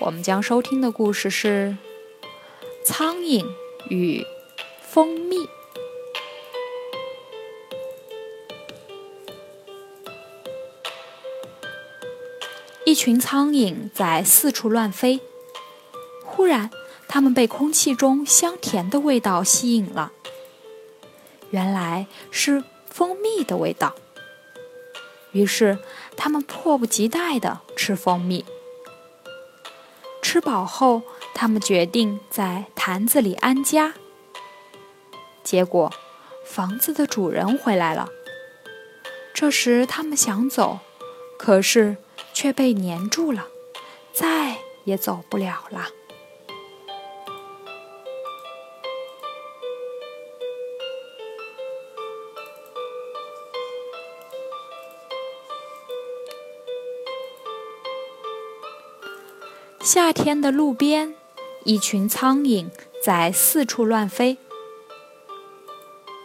我们将收听的故事是《苍蝇与蜂蜜》。一群苍蝇在四处乱飞，忽然，它们被空气中香甜的味道吸引了。原来是蜂蜜的味道。于是，它们迫不及待地吃蜂蜜。吃饱后，他们决定在坛子里安家。结果，房子的主人回来了。这时，他们想走，可是却被粘住了，再也走不了了。夏天的路边，一群苍蝇在四处乱飞。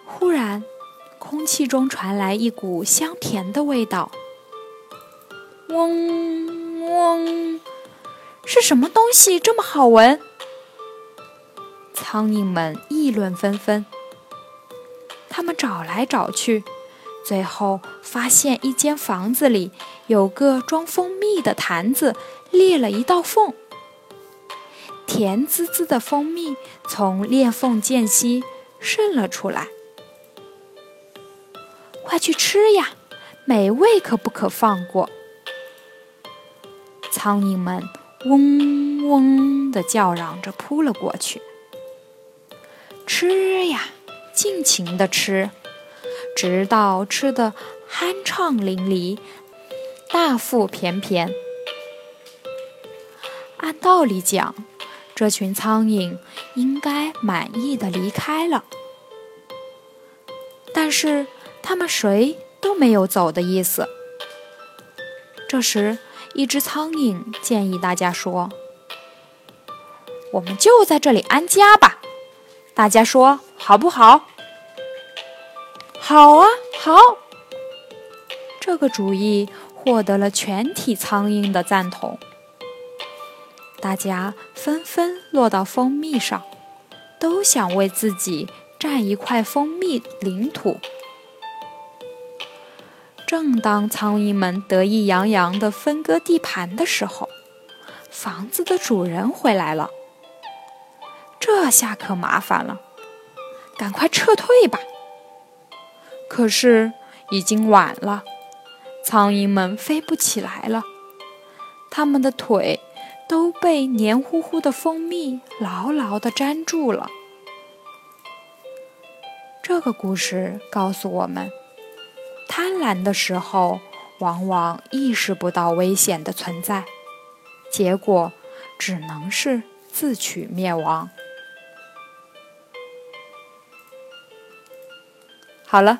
忽然，空气中传来一股香甜的味道。嗡嗡，是什么东西这么好闻？苍蝇们议论纷纷。他们找来找去，最后发现一间房子里有个装蜂蜜的坛子。裂了一道缝，甜滋滋的蜂蜜从裂缝间隙渗了出来。快去吃呀，美味可不可放过？苍蝇们嗡嗡地叫嚷着扑了过去。吃呀，尽情地吃，直到吃得酣畅淋漓，大腹便便。按道理讲，这群苍蝇应该满意的离开了，但是他们谁都没有走的意思。这时，一只苍蝇建议大家说：“我们就在这里安家吧，大家说好不好？”“好啊，好！”这个主意获得了全体苍蝇的赞同。大家纷纷落到蜂蜜上，都想为自己占一块蜂蜜领土。正当苍蝇们得意洋洋地分割地盘的时候，房子的主人回来了。这下可麻烦了，赶快撤退吧！可是已经晚了，苍蝇们飞不起来了，它们的腿。都被黏糊糊的蜂蜜牢牢地粘住了。这个故事告诉我们：贪婪的时候，往往意识不到危险的存在，结果只能是自取灭亡。好了，